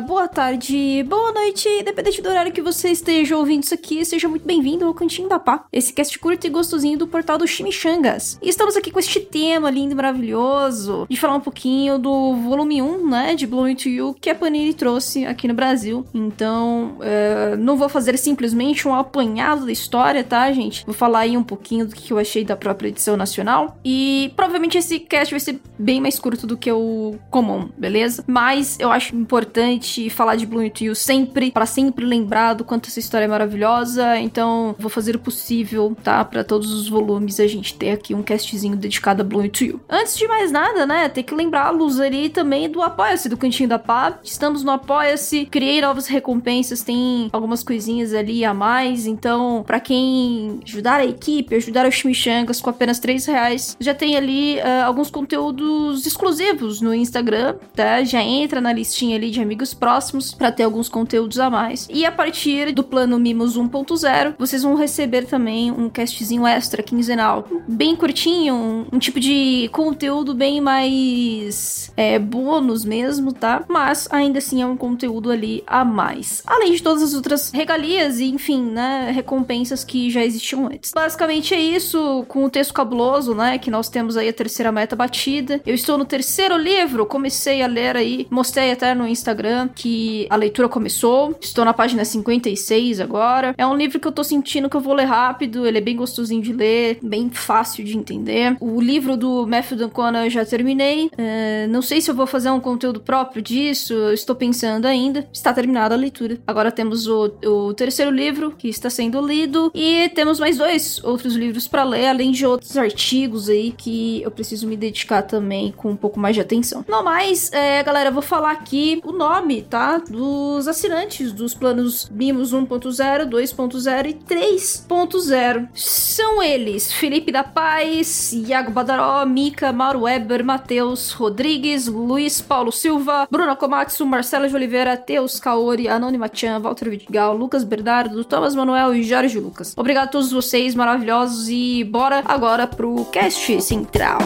boa tarde, boa noite, independente do horário que você esteja ouvindo isso aqui, seja muito bem-vindo ao Cantinho da Pá, esse cast curto e gostosinho do portal do Chimichangas. E estamos aqui com este tema lindo e maravilhoso de falar um pouquinho do volume 1, né, de Blow Into You, que a Panini trouxe aqui no Brasil. Então, é, não vou fazer simplesmente um apanhado da história, tá, gente? Vou falar aí um pouquinho do que eu achei da própria edição nacional. E provavelmente esse cast vai ser bem mais curto do que o comum, beleza? Mas eu acho importante falar de Blue Into You sempre, para sempre lembrar do quanto essa história é maravilhosa. Então, vou fazer o possível, tá? Para todos os volumes a gente ter aqui um castzinho dedicado a Blue Into You. Antes de mais nada, né, tem que lembrá-los ali também do Apoia-se do Cantinho da Pá. Estamos no Apoia-se, criei novas recompensas, tem algumas coisinhas ali a mais. Então, para quem ajudar a equipe, ajudar os chimichangas com apenas 3 reais, já tem ali uh, alguns conteúdos exclusivos no Instagram, tá? Já entra na listinha ali de amigos próximos para ter alguns conteúdos a mais. E a partir do plano Mimos 1.0, vocês vão receber também um castzinho extra quinzenal, bem curtinho, um, um tipo de conteúdo bem mais é, bônus mesmo, tá? Mas ainda assim é um conteúdo ali a mais. Além de todas as outras regalias e, enfim, né, recompensas que já existiam antes. Basicamente é isso, com o texto cabuloso, né, que nós temos aí a terceira meta batida. Eu estou no terceiro livro, comecei a ler aí, mostrei até no Instagram que a leitura começou. Estou na página 56 agora. É um livro que eu tô sentindo que eu vou ler rápido, ele é bem gostosinho de ler, bem fácil de entender. O livro do Matthew Dancona eu já terminei. Uh, não sei se eu vou fazer um conteúdo próprio disso, estou pensando ainda. Está terminada a leitura. Agora temos o, o terceiro livro que está sendo lido e temos mais dois outros livros para ler, além de outros artigos aí que eu preciso me dedicar também com um pouco mais de atenção. No mais, é, galera, eu vou falar aqui o nome, tá? Dos assinantes dos planos Mimos 1.0, 2.0 e 3.0. São eles: Felipe da Paz, Iago Badaró, Mica, Mauro Weber, Matheus Rodrigues, Luiz Paulo Silva, Bruna Komatsu, Marcelo de Oliveira, Teus Kaori, Anônima Chan, Walter Vidigal, Lucas Bernardo, Thomas Manuel e Jorge Lucas. Obrigado a todos vocês maravilhosos e bora agora pro cast central.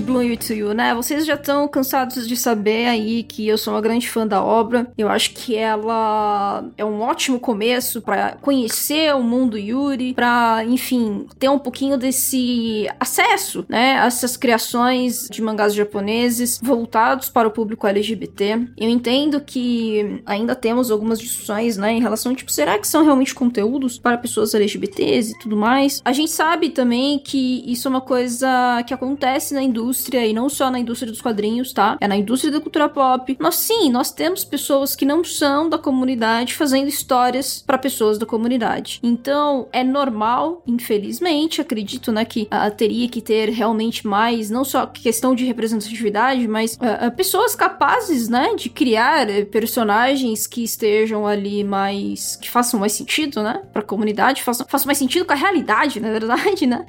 De to You, né? Vocês já estão cansados de saber aí que eu sou uma grande fã da obra. Eu acho que ela é um ótimo começo para conhecer o mundo Yuri, para, enfim, ter um pouquinho desse acesso, né, a essas criações de mangás japoneses voltados para o público LGBT. Eu entendo que ainda temos algumas discussões, né, em relação tipo, será que são realmente conteúdos para pessoas LGBTs e tudo mais? A gente sabe também que isso é uma coisa que acontece na indústria e não só na indústria dos quadrinhos, tá? É na indústria da cultura pop. Nós sim, nós temos pessoas que não são da comunidade fazendo histórias para pessoas da comunidade. Então, é normal, infelizmente, acredito, né, que uh, teria que ter realmente mais, não só questão de representatividade, mas uh, uh, pessoas capazes, né, de criar eh, personagens que estejam ali mais que façam mais sentido, né, para a comunidade, façam, façam mais sentido com a realidade, na verdade, né?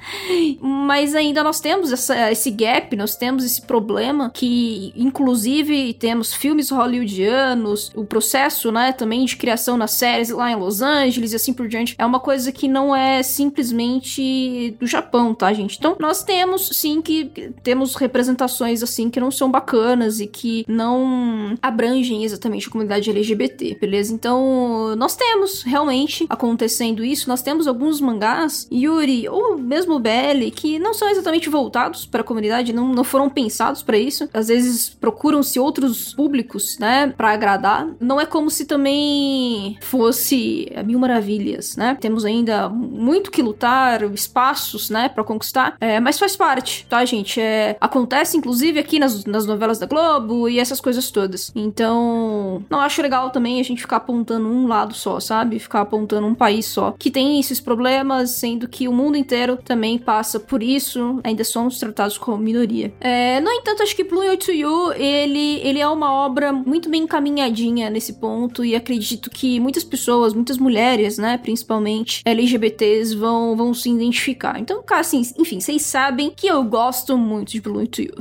Mas ainda nós temos essa, esse gap, nós temos esse problema que, inclusive, temos filmes hollywoodianos, o processo, né, também de criação nas séries lá em Los Angeles e assim por diante, é uma coisa que não é simplesmente do Japão, tá, gente? Então, nós temos, sim, que temos representações, assim, que não são bacanas e que não abrangem exatamente a comunidade LGBT, beleza? Então, nós temos realmente acontecendo isso, nós temos alguns mangás, Yuri, ou mesmo Belly, que não são exatamente voltados para a comunidade, não, não foram pensados para isso. Às vezes procuram-se outros públicos, né, para agradar. Não é como se também fosse mil maravilhas, né? Temos ainda muito que lutar, espaços, né, para conquistar, é, mas faz parte, tá, gente? É, acontece inclusive aqui nas, nas novelas da Globo e essas coisas todas. Então, não acho legal também a gente ficar apontando um lado só, sabe? Ficar apontando um país só que tem esses problemas, sendo que o mundo inteiro também passa por isso. Ainda somos tratados como minoria. É, no entanto, acho que to You, ele, ele é uma obra muito bem encaminhadinha nesse ponto e acredito que muitas pessoas, muitas mulheres, né, principalmente LGBTs, vão, vão se identificar. Então, cara, assim, enfim, vocês sabem que eu gosto muito de Blue to You.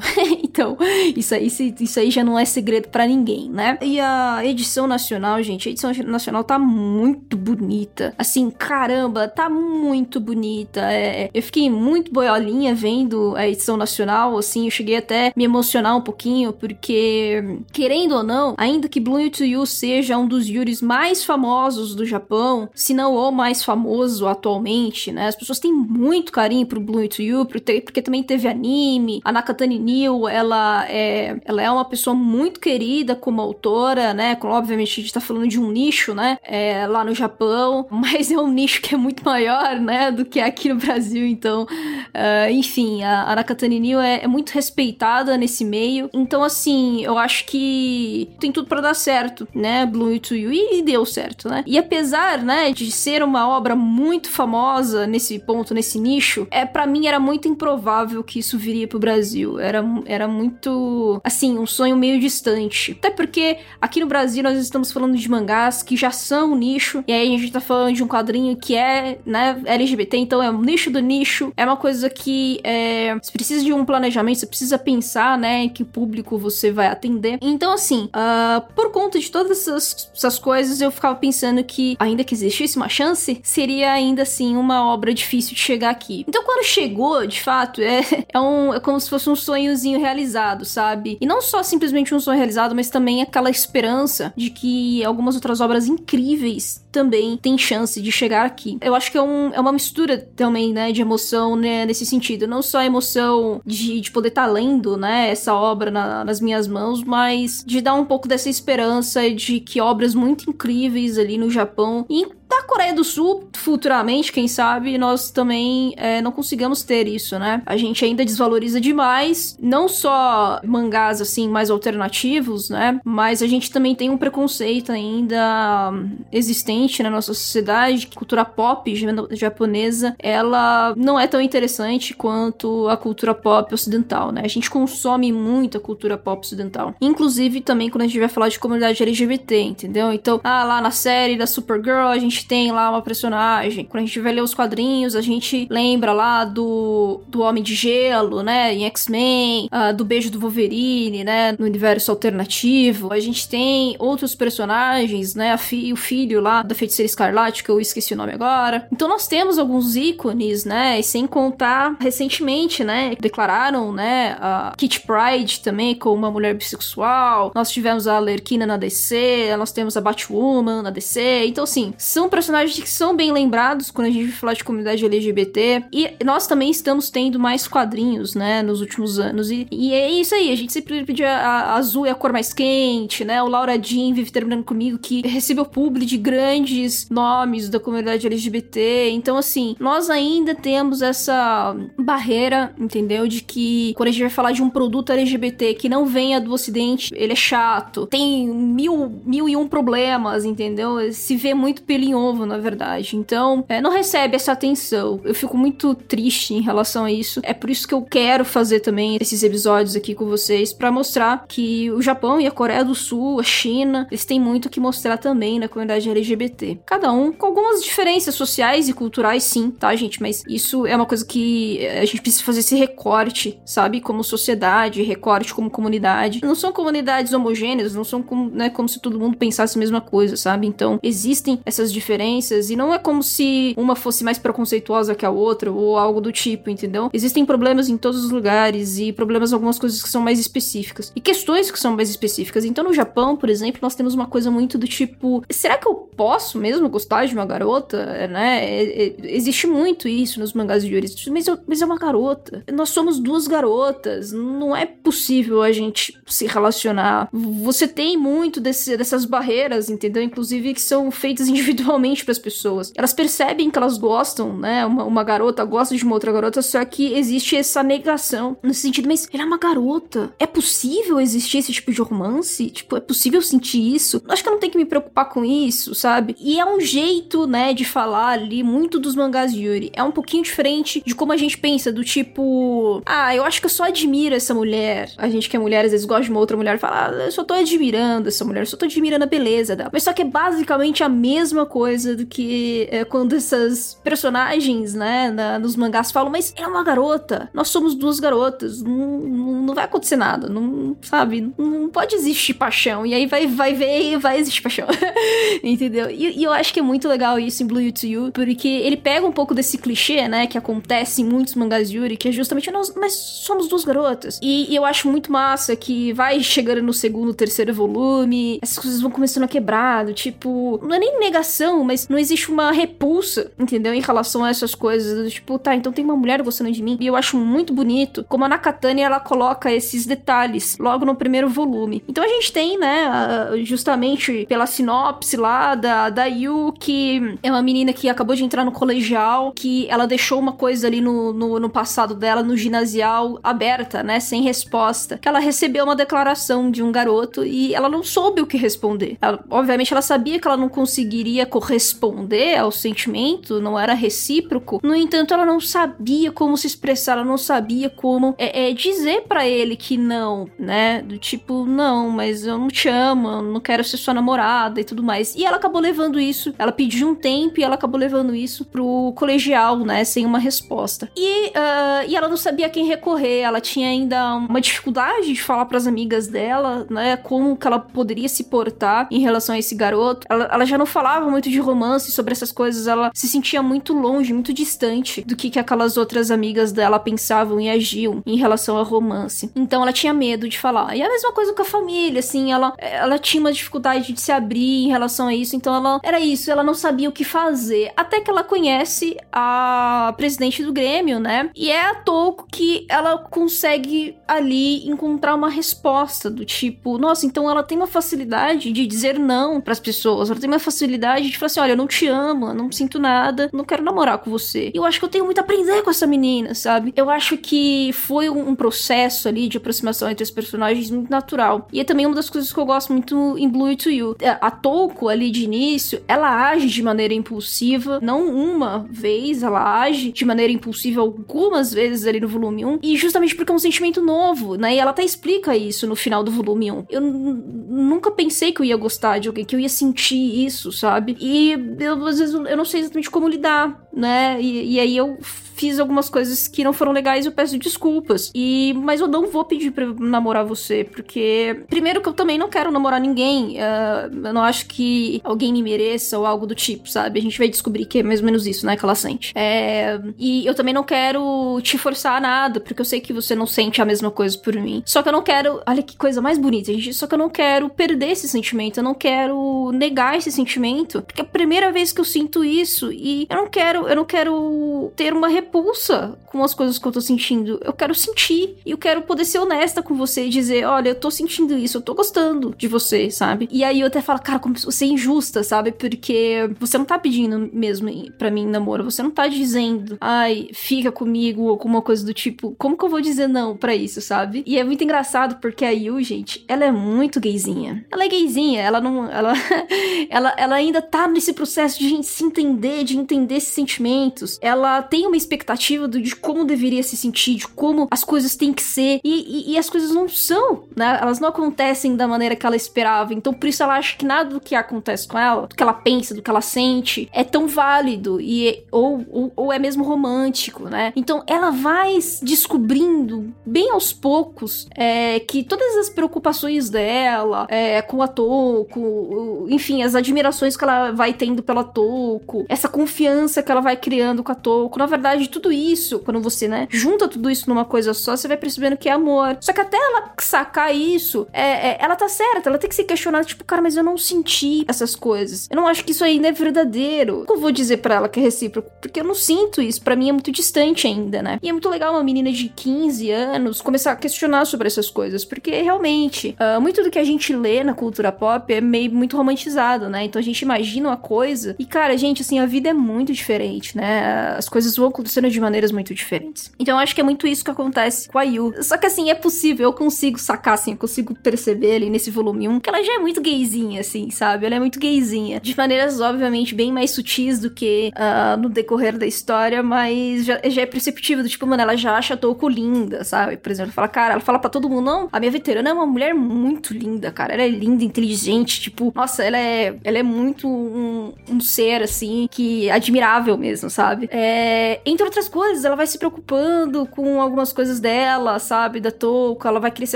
então, isso aí, isso aí já não é segredo para ninguém, né? E a edição nacional, gente, a edição nacional tá muito bonita. Assim, caramba, tá muito bonita. É, eu fiquei muito boiolinha vendo a edição nacional, assim, eu cheguei até me emocionar um pouquinho, porque, querendo ou não, ainda que Blue to You seja um dos Yuris mais famosos do Japão, se não o mais famoso atualmente, né? As pessoas têm muito carinho pro Blue to You, porque, também teve anime. A Nakatani Niu, ela é, ela é uma pessoa muito querida como autora, né? Obviamente a gente tá falando de um nicho, né? É, lá no Japão, mas é um nicho que é muito maior, né? Do que aqui no Brasil, então, uh, enfim, a, a Nakatani Niu é, é muito respeitada nesse meio. Então, assim, eu acho que tem tudo para dar certo, né? Blue to You. E deu certo, né? E apesar, né, de ser uma obra muito famosa nesse ponto, nesse nicho, é para mim era muito improvável que isso viria pro Brasil. Era, era muito, assim, um sonho meio distante. Até porque aqui no Brasil nós estamos falando de mangás que já são nicho, e aí a gente tá falando de um quadrinho que é, né, LGBT, então é um nicho do nicho. É uma coisa que é, precisa de um planejamento, você precisa pensar, né, que público você vai atender. Então, assim, uh, por conta de todas essas, essas coisas, eu ficava pensando que, ainda que existisse uma chance, seria ainda assim uma obra difícil de chegar aqui. Então, quando chegou, de fato, é, é, um, é como se fosse um sonhozinho realizado, sabe? E não só simplesmente um sonho realizado, mas também aquela esperança de que algumas outras obras incríveis também têm chance de chegar aqui. Eu acho que é, um, é uma mistura também, né, de emoção, né, nesse sentido. Não só a emoção de, de poder estar tá lendo, né, essa obra na, nas minhas mãos, mas de dar um pouco dessa esperança de que obras muito incríveis ali no Japão e da Coreia do Sul, futuramente, quem sabe, nós também é, não consigamos ter isso, né? A gente ainda desvaloriza demais, não só mangás assim mais alternativos, né? Mas a gente também tem um preconceito ainda existente na nossa sociedade. Cultura pop japonesa, ela não é tão interessante quanto a cultura pop ocidental, né? A gente consome muito a cultura pop ocidental. Inclusive também quando a gente vai falar de comunidade LGBT, entendeu? Então, ah, lá na série da Supergirl, a gente gente tem lá uma personagem. Quando a gente vai ler os quadrinhos, a gente lembra lá do, do Homem de Gelo, né? Em X-Men, uh, do Beijo do Wolverine, né? No universo alternativo. A gente tem outros personagens, né? Fi, o filho lá da Feiticeira Escarlate, que eu esqueci o nome agora. Então nós temos alguns ícones, né? E sem contar, recentemente, né? Declararam, né? A Kit Pride também como uma mulher bissexual. Nós tivemos a Lerquina na DC, nós temos a Batwoman na DC. Então, assim, são personagens que são bem lembrados quando a gente fala de comunidade LGBT. E nós também estamos tendo mais quadrinhos, né, nos últimos anos. E, e é isso aí, a gente sempre pedia a, a azul é a cor mais quente, né? O Laura Jean vive terminando comigo, que recebeu publi de grandes nomes da comunidade LGBT. Então, assim, nós ainda temos essa barreira, entendeu? De que quando a gente vai falar de um produto LGBT que não venha do ocidente, ele é chato, tem mil, mil e um problemas, entendeu? Se vê muito pelinho novo, na verdade. Então, é, não recebe essa atenção. Eu fico muito triste em relação a isso. É por isso que eu quero fazer também esses episódios aqui com vocês para mostrar que o Japão e a Coreia do Sul, a China, eles têm muito que mostrar também na comunidade LGBT. Cada um com algumas diferenças sociais e culturais, sim, tá, gente? Mas isso é uma coisa que a gente precisa fazer esse recorte, sabe? Como sociedade, recorte como comunidade. Não são comunidades homogêneas, não são como, né, como se todo mundo pensasse a mesma coisa, sabe? Então, existem essas diferenças diferenças e não é como se uma fosse mais preconceituosa que a outra ou algo do tipo, entendeu? Existem problemas em todos os lugares e problemas algumas coisas que são mais específicas e questões que são mais específicas. Então no Japão, por exemplo, nós temos uma coisa muito do tipo, será que eu posso mesmo gostar de uma garota, né? É, é, existe muito isso nos mangás de Yuri, mas, mas é uma garota. Nós somos duas garotas, não é possível a gente se relacionar. Você tem muito desse, dessas barreiras, entendeu? Inclusive que são feitas individualmente para as pessoas. Elas percebem que elas gostam, né? Uma, uma garota gosta de uma outra garota, só que existe essa negação nesse sentido, mas ela é uma garota. É possível existir esse tipo de romance? Tipo, é possível sentir isso? Acho que eu não tenho que me preocupar com isso, sabe? E é um jeito, né, de falar ali muito dos mangás Yuri. É um pouquinho diferente de como a gente pensa, do tipo, ah, eu acho que eu só admiro essa mulher. A gente que é mulher, às vezes gosta de uma outra mulher e fala, ah, eu só tô admirando essa mulher, eu só tô admirando a beleza dela. Mas só que é basicamente a mesma coisa do que é, quando essas personagens, né, na, nos mangás falam, mas é uma garota, nós somos duas garotas, não, não, vai acontecer nada, não, sabe? Não pode existir paixão. E aí vai, vai ver e vai existir paixão. Entendeu? E, e, eu acho que é muito legal isso em Blue You to You, porque ele pega um pouco desse clichê, né, que acontece em muitos mangás Yuri, que é justamente nós, nós somos duas garotas. E, e eu acho muito massa que vai chegando no segundo, terceiro volume, essas coisas vão começando a quebrar, do tipo, não é nem negação, mas não existe uma repulsa, entendeu? Em relação a essas coisas, tipo, tá, então tem uma mulher gostando de mim. E eu acho muito bonito como a Nakatani ela coloca esses detalhes logo no primeiro volume. Então a gente tem, né, justamente pela sinopse lá da, da Yu, que é uma menina que acabou de entrar no colegial, que ela deixou uma coisa ali no, no, no passado dela, no ginasial, aberta, né, sem resposta. Que ela recebeu uma declaração de um garoto e ela não soube o que responder. Ela, obviamente ela sabia que ela não conseguiria corresponder ao sentimento, não era recíproco. No entanto, ela não sabia como se expressar, ela não sabia como é, é dizer para ele que não, né? Do tipo, não, mas eu não te amo, eu não quero ser sua namorada e tudo mais. E ela acabou levando isso, ela pediu um tempo e ela acabou levando isso pro colegial, né? Sem uma resposta. E, uh, e ela não sabia a quem recorrer, ela tinha ainda uma dificuldade de falar para as amigas dela, né? Como que ela poderia se portar em relação a esse garoto. Ela, ela já não falava muito de romance sobre essas coisas, ela se sentia muito longe, muito distante do que, que aquelas outras amigas dela pensavam e agiam em relação a romance. Então ela tinha medo de falar. E a mesma coisa com a família, assim, ela, ela tinha uma dificuldade de se abrir em relação a isso, então ela era isso, ela não sabia o que fazer. Até que ela conhece a presidente do Grêmio, né? E é a Touco que ela consegue ali encontrar uma resposta do tipo, nossa, então ela tem uma facilidade de dizer não para as pessoas, ela tem uma facilidade de falar assim: olha, eu não te amo, não sinto nada, não quero namorar com você. Eu acho que eu tenho muito a aprender com essa menina, sabe? Eu acho que foi um processo ali de aproximação entre os personagens muito natural. E é também uma das coisas que eu gosto muito em Blue to You. É, a Touko ali de início, ela age de maneira impulsiva, não uma vez, ela age de maneira impulsiva algumas vezes ali no volume 1, e justamente porque é um sentimento novo, né? E ela até explica isso no final do volume 1. Eu nunca pensei que eu ia gostar de alguém, que eu ia sentir isso, sabe? E eu, às vezes eu não sei exatamente como lidar, né? E, e aí eu fiz algumas coisas que não foram legais, eu peço desculpas. E mas eu não vou pedir para namorar você, porque primeiro que eu também não quero namorar ninguém. Uh, eu não acho que alguém me mereça ou algo do tipo, sabe? A gente vai descobrir que é mais ou menos isso, né, que ela sente. É, e eu também não quero te forçar a nada, porque eu sei que você não sente a mesma coisa por mim. Só que eu não quero, olha que coisa mais bonita, gente. Só que eu não quero perder esse sentimento, eu não quero negar esse sentimento, porque é a primeira vez que eu sinto isso e eu não quero, eu não quero ter uma repulsa com as coisas que eu tô sentindo. Eu quero sentir. E eu quero poder ser honesta com você e dizer: olha, eu tô sentindo isso, eu tô gostando de você, sabe? E aí eu até falo, cara, como você é injusta, sabe? Porque você não tá pedindo mesmo para mim namoro. Você não tá dizendo, ai, fica comigo, ou alguma coisa do tipo. Como que eu vou dizer não para isso, sabe? E é muito engraçado porque a Yu, gente, ela é muito gayzinha. Ela é gayzinha, ela não. Ela, ela, ela ainda tá nesse processo de se entender, de entender esses sentimentos. Ela tem uma expectativa de como deveria se sentir, de como as coisas têm que ser. E, e, e, as coisas não são, né? Elas não acontecem da maneira que ela esperava. Então, por isso ela acha que nada do que acontece com ela, do que ela pensa, do que ela sente, é tão válido. E, ou, ou, ou é mesmo romântico, né? Então, ela vai descobrindo, bem aos poucos, é, que todas as preocupações dela é, com a Toco, enfim, as admirações que ela vai tendo pela Toco, essa confiança que ela vai criando com a Toko. Na verdade, tudo isso, quando você, né, junta tudo isso numa coisa só, você vai percebendo que é amor. Só que até ela sacar isso, é, é, ela tá certa, ela tem que se questionar, tipo, cara, mas eu não senti essas coisas. Eu não acho que isso ainda é verdadeiro. O que eu vou dizer para ela que é recíproco? Porque eu não sinto isso, para mim é muito distante ainda, né? E é muito legal uma menina de 15 anos começar a questionar sobre essas coisas, porque realmente, uh, muito do que a gente lê na cultura pop é meio muito romantizado, né? Então a gente imagina uma coisa e, cara, gente, assim, a vida é muito diferente, né? As coisas vão acontecendo de maneiras muito diferentes. Então eu acho que é muito isso que acontece com a Yu. Só que assim, é possível, eu consigo sacar, assim, eu consigo perceber ali nesse volume 1 que ela já é muito gayzinha, assim, sabe? Ela é muito gayzinha. De maneiras, obviamente, bem mais sutis do que uh, no decorrer da história, mas já, já é perceptível, do tipo, mano, ela já acha a Toco linda, sabe? Por exemplo, fala, cara, ela fala para todo mundo, não, a minha veterana é uma mulher muito linda, cara. Ela é linda, inteligente, tipo, nossa, ela é, ela é muito um, um ser, assim, que é admirável mesmo, sabe? É, entre outras coisas, ela vai se preocupando com algumas coisas dela, sabe? Da Toco, ela vai querer se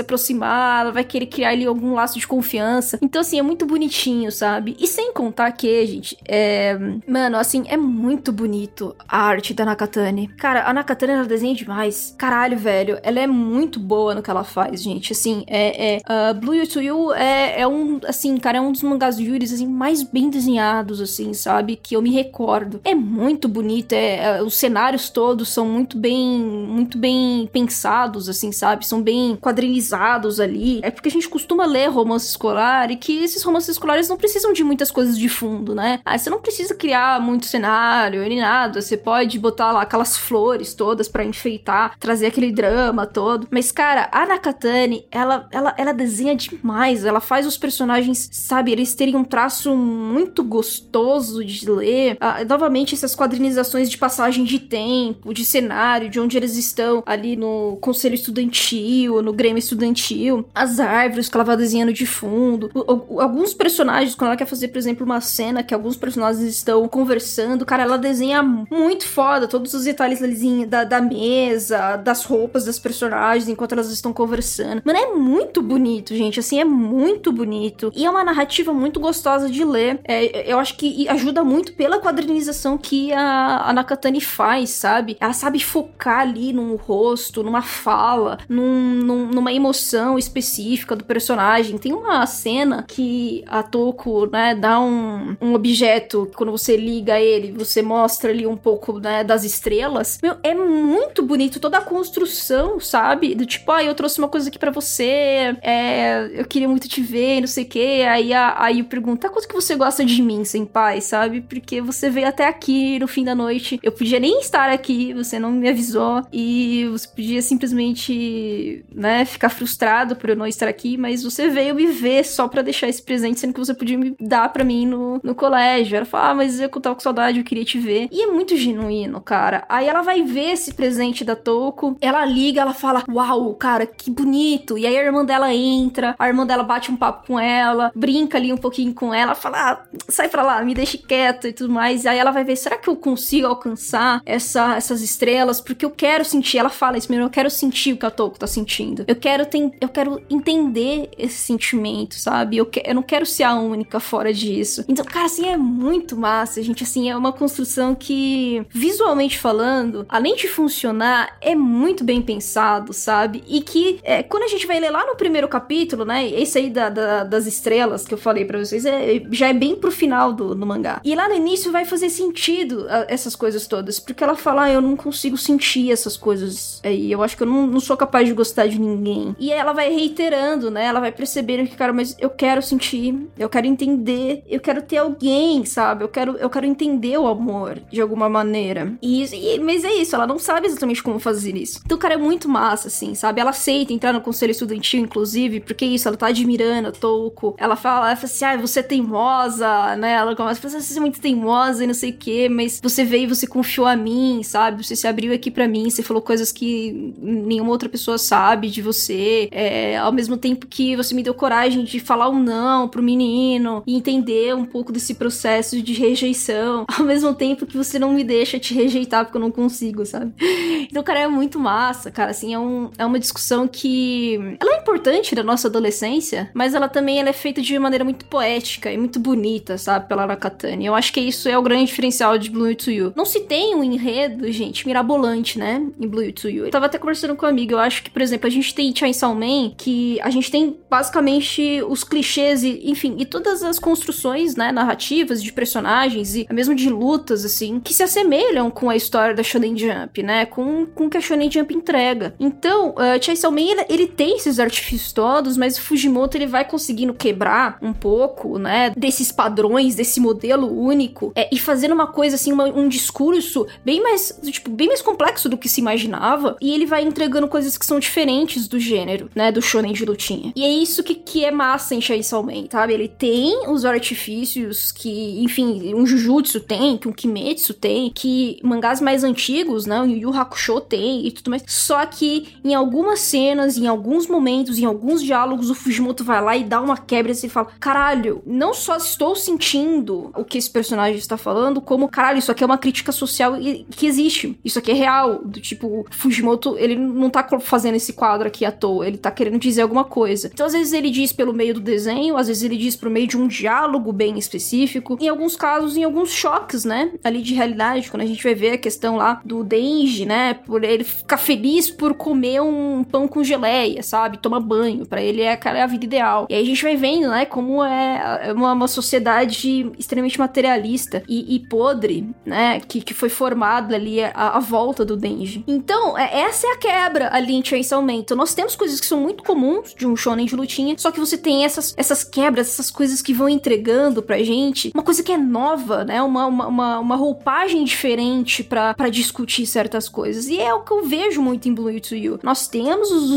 aproximar, ela vai querer criar ali algum laço de confiança. Então, assim, é muito bonitinho, sabe? E sem contar que, gente, é. Mano, assim, é muito bonito a arte da Nakatani. Cara, a Nakatani ela desenha demais. Caralho, velho. Ela é muito boa no que ela faz, gente. Assim, é. é uh, Blue You é, é um. Assim, cara, é um dos mangás Yuris, assim, mais bem desenhados, assim, sabe? Que eu me recordo. É muito bonito. É, é, os cenários todos são muito bem. Muito bem pensados, assim, sabe? São bem quadrilizados ali. É porque a gente costuma ler romance escolar e que esses romances escolares não precisam de muitas coisas de fundo, né? Ah, você não precisa criar muito cenário nem nada. Você pode botar lá aquelas flores todas para enfeitar, trazer aquele drama todo. Mas, cara, a Nakatani, ela, ela, ela desenha demais. Ela faz os personagens, sabe, eles terem um traço muito gostoso de ler. Ah, novamente, essas quadrinizações de passagem de tempo, de cenário, de onde eles estão ali no conselho estudantil, no grêmio estudantil. As árvores que ela vai desenhando de fundo. Alguns personagens, quando ela quer fazer, por exemplo, uma cena que alguns personagens estão conversando, cara, ela desenha muito foda todos os detalhes da, da mesa, das roupas das personagens enquanto elas estão conversando. Mano, é muito bonito, gente. Assim, é muito bonito. E é uma narrativa muito gostosa de ler. É, eu acho que ajuda muito pela quadrinização que a, a Nakatani faz, sabe? Ela sabe focar ali num rosto, numa fala, num, num, numa emoção específica do personagem. Tem uma cena que a Toko, né, dá um, um objeto, quando você liga ele, você mostra ali um pouco, né, das estrelas. Meu, é muito bonito toda a construção, sabe? Do tipo, ah, eu trouxe uma coisa aqui para você, é, eu queria muito te ver, não sei o quê. Aí, a, aí eu pergunto, ah, quanto que você gosta de mim, senpai, sabe? Porque você veio até aqui no fim da noite. Eu podia nem estar aqui, você não me avisou. E você podia simplesmente, né, ficar frustrado por eu não estar aqui, mas você veio me ver só para deixar esse presente, sendo que você podia me dar para mim no, no colégio. Ela fala, ah, mas eu tava com saudade, eu queria te ver. E é muito genuíno, cara. Aí ela vai ver esse presente da Toko, ela liga, ela fala, uau, cara, que bonito. E aí a irmã dela entra, a irmã dela bate um papo com ela, brinca ali um pouquinho com ela, fala, ah, sai pra lá, me deixe quieta e tudo mais. E aí ela vai ver, será que eu consigo alcançar essa, essas estrelas? Porque eu quero sentir, ela fala isso mesmo, eu quero sentir o que a Toko tá sentindo. Eu quero, tem, eu quero entender esse sentimento, sabe? Eu, que, eu não quero ser a única fora disso. Então, cara, assim, é muito massa, gente. Assim, é uma construção que, visualmente falando, além de funcionar, é muito bem pensado, sabe? E que, é, quando a gente vai ler lá no primeiro capítulo, né? Esse aí da, da, das estrelas que eu falei para vocês, é, já é bem pro final do, do mangá. E lá no início vai fazer sentido a, essas coisas todas, porque ela fala, ah, eu não consigo sentir essas coisas aí, eu acho que eu não, não sou capaz de gostar de ninguém. E ela vai reiterando, né? Ela vai percebendo que, cara, mas eu quero sentir, eu quero entender, eu quero ter alguém, sabe? Eu quero, eu quero entender o amor de alguma maneira. E, e, mas é isso, ela não sabe exatamente como fazer isso. Então, cara, é muito massa, assim, sabe? Ela aceita entrar no conselho estudantil, inclusive, porque isso, ela tá admirando a Touko. Ela fala, ela fala assim, ah, você é teimosa, né? Ela começa a falar, você é muito teimosa e não sei o quê, mas você veio você confiou a mim, sabe? Você se abriu aqui para mim, você falou coisas que nenhuma outra pessoa sabe de você. É, ao mesmo tempo que você me deu coragem de falar um não pro menino e entender um pouco desse processo de rejeição, ao mesmo tempo que você não me deixa te rejeitar porque eu não consigo, sabe? Então, cara, é muito massa, cara, assim, é, um, é uma discussão que ela é importante da nossa adolescência, mas ela também ela é feita de maneira muito poética e muito bonita, sabe, pela Nakatani. Eu acho que isso é o grande diferencial de Blue You. Não se tem um enredo, gente, mirabolante, né? Em Blue You. Eu tava até conversando com um amigo, eu acho que, por exemplo, a gente tem Chainsaw Man, que a gente tem basicamente os clichês e, enfim, e todas as construções, né, narrativas de personagens e mesmo de lutas, assim, que se assemelham com a história da Shonen Jump, né? Com, com o que a Shonen Jump entrega. Então, uh, Chainsaw Man, ele, ele tem esses artifícios todos, mas o Fujimoto, ele vai conseguindo quebrar um pouco, né, desses padrões, desse modelo único, é, e fazendo uma coisa, assim, uma, um discurso bem mais, tipo, bem mais complexo do que se imaginava, e ele vai entregando coisas que são diferentes do gênero, né, do shonen de lutinha. E é isso que, que é massa em Chainsaw Man, sabe? Ele tem os artifícios que, enfim, um Jujutsu tem, que um Kimetsu tem, que mangás mais antigos, né, o Yu Hakusho tem e tudo mais. Só que em algumas cenas, em alguns momentos, em alguns diálogos, o Fujimoto vai lá e dá uma quebra assim, e fala: caralho, não só estou sentindo o que esse personagem está falando, como, caralho, isso aqui é uma crítica social que existe. Isso aqui é real. Do tipo, Fujimoto, ele não tá fazendo esse quadro aqui à toa, ele tá querendo dizer alguma coisa. Então, às vezes ele diz pelo meio do desenho, às vezes ele diz por meio de um diálogo bem específico. Em alguns casos, em alguns choques, né? Ali de realidade, quando a gente vai ver a questão lá do Denji, né? Por ele ficar feliz por comer um pão com geleia, sabe? Tomar banho. para ele é, cara, é a vida ideal. E aí a gente vai vendo, né? Como é uma, uma sociedade extremamente materialista e, e, podre, né? Que, que foi formada ali à, à volta do Denji. Então, é, essa é a quebra ali em Chainsaw Man. Então, nós temos coisas que são muito comuns de um shonen de lutinha, só que você tem essas, essas quebras, essas coisas que vão entregando pra gente uma coisa que é nova, né? Uma, uma, uma, uma roupagem diferente para discutir certas coisas. E é o que eu vejo muito em Blue You. Nós temos os,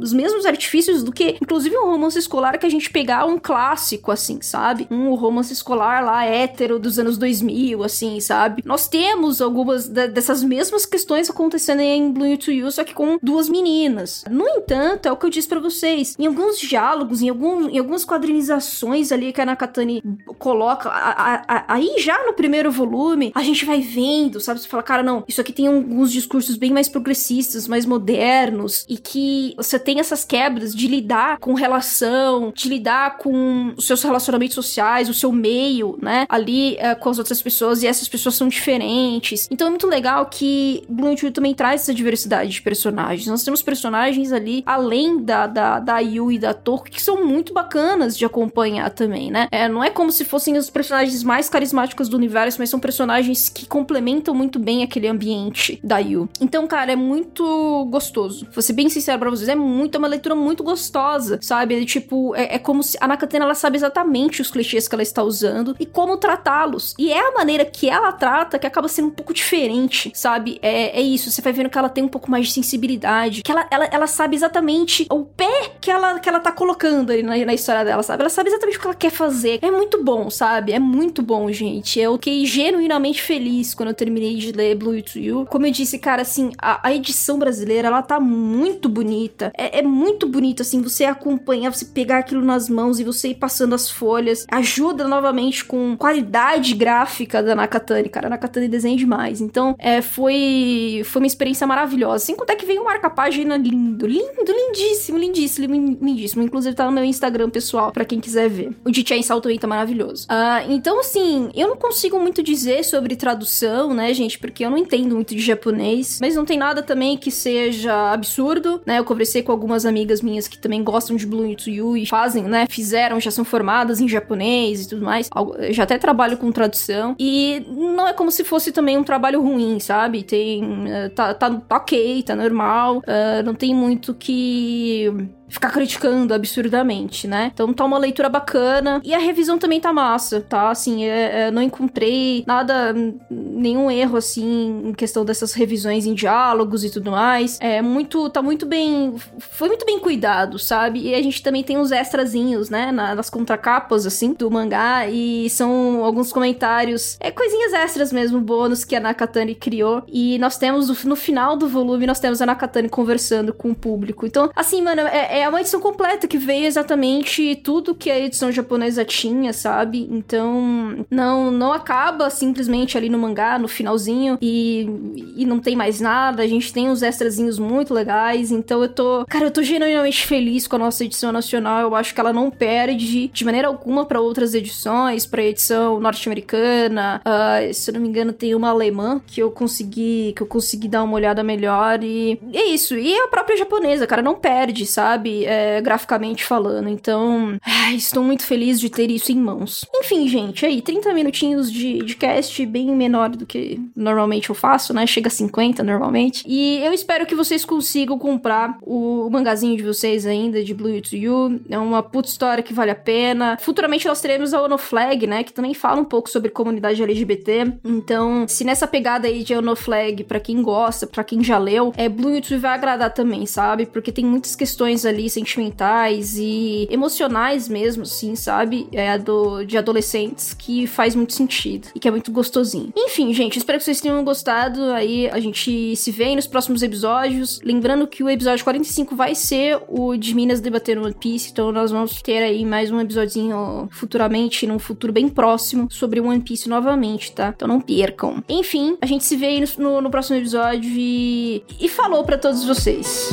os mesmos artifícios do que, inclusive, um romance escolar que a gente pegar um clássico, assim, sabe? Um romance escolar lá, hétero dos anos 2000, assim, sabe? Nós temos algumas dessas mesmas questões acontecendo em Blue to You, só que com duas meninas. No entanto, é o que eu disse para vocês. Em alguns diálogos, em, algum, em algumas quadrinizações ali que a Nakatani coloca, a, a, a, aí já no primeiro volume, a gente vai vendo, sabe? Você fala, cara, não, isso aqui tem alguns discursos bem mais progressistas, mais modernos, e que você tem essas quebras de lidar com relação, de lidar com os seus relacionamentos sociais, o seu meio, né? Ali é, com as outras pessoas, e essas pessoas são diferentes. Então é muito legal que Blue também traz essa diversidade de personagens. Nós temos personagens ali, além da, da, da Yu e da Toku, que são muito bacanas de acompanhar também, né? É, não é como se fossem os personagens mais carismáticos do universo, mas são personagens que complementam muito bem aquele ambiente da Yu. Então, cara, é muito gostoso. Vou ser bem sincero pra vocês, é muito, é uma leitura muito gostosa, sabe? É, tipo, é, é como se a Nakatena, ela sabe exatamente os clichês que ela está usando e como tratá-los. E é a maneira que ela trata que acaba sendo um pouco diferente, sabe? É, é isso, você vai vendo que ela tem um pouco mais de sensibilidade, que ela, ela, ela sabe exatamente o pé que ela, que ela tá colocando ali na, na história dela, sabe? Ela sabe exatamente o que ela quer fazer. É muito bom, sabe? É muito bom, gente. Eu fiquei genuinamente feliz quando eu terminei de ler Blue to You. Como eu disse, cara, assim, a, a edição brasileira, ela tá muito bonita. É, é muito bonito, assim, você acompanhar, você pegar aquilo nas mãos e você ir passando as folhas. Ajuda novamente com qualidade gráfica da Nakatani, cara. A Nakatani desenha demais. Então, é, foi, foi uma experiência maravilhosa. Sem contar que veio um marca-página lindo, lindo, lindíssimo, lindíssimo, lindíssimo. Inclusive tá no meu Instagram pessoal, para quem quiser ver. O de Chainsaw também tá maravilhoso. Uh, então, assim, eu não consigo muito dizer sobre tradução, né, gente? Porque eu não entendo muito de japonês. Mas não tem nada também que seja absurdo, né? Eu conversei com algumas amigas minhas que também gostam de Blue You e fazem, né? Fizeram, já são formadas em japonês e tudo mais. Eu já até trabalho com tradução. E não é como se fosse também um trabalho ruim, sabe? Tem. Eh, tá, tá, ok, tá normal. Uh, não tem muito que ficar criticando absurdamente, né? Então tá uma leitura bacana. E a revisão também tá massa, tá? Assim, é, é, não encontrei nada, nenhum erro, assim, em questão dessas revisões em diálogos e tudo mais. É muito, tá muito bem, foi muito bem cuidado, sabe? E a gente também tem uns extrazinhos, né? nas contracapas, assim, do mangá. E são alguns comentários, é coisinhas extras mesmo, bônus que a Nakatani criou. E nós temos, no final do volume, nós temos a Nakatani conversando com o público. Então, assim, mano, é, é é uma edição completa que veio exatamente tudo que a edição japonesa tinha, sabe? Então, não não acaba simplesmente ali no mangá, no finalzinho, e, e não tem mais nada. A gente tem uns extrazinhos muito legais. Então eu tô. Cara, eu tô genuinamente feliz com a nossa edição nacional. Eu acho que ela não perde de maneira alguma para outras edições, pra edição norte-americana. Uh, se eu não me engano, tem uma alemã que eu consegui. que eu consegui dar uma olhada melhor. E é isso. E a própria japonesa, cara, não perde, sabe? É, graficamente falando. Então, estou muito feliz de ter isso em mãos. Enfim, gente, aí, 30 minutinhos de, de cast, bem menor do que normalmente eu faço, né? Chega a 50 normalmente. E eu espero que vocês consigam comprar o, o mangazinho de vocês ainda, de Blue to You. É uma puta história que vale a pena. Futuramente nós teremos a Ono Flag, né? Que também fala um pouco sobre comunidade LGBT. Então, se nessa pegada aí de Ono Flag, pra quem gosta, pra quem já leu, é Blue to You vai agradar também, sabe? Porque tem muitas questões ali sentimentais e emocionais mesmo, assim, sabe? É, do, de adolescentes que faz muito sentido e que é muito gostosinho. Enfim, gente, espero que vocês tenham gostado. Aí a gente se vê nos próximos episódios. Lembrando que o episódio 45 vai ser o de Minas debatendo One Piece, então nós vamos ter aí mais um episódiozinho futuramente, num futuro bem próximo, sobre One Piece novamente, tá? Então não percam. Enfim, a gente se vê aí no, no, no próximo episódio e, e falou para todos vocês.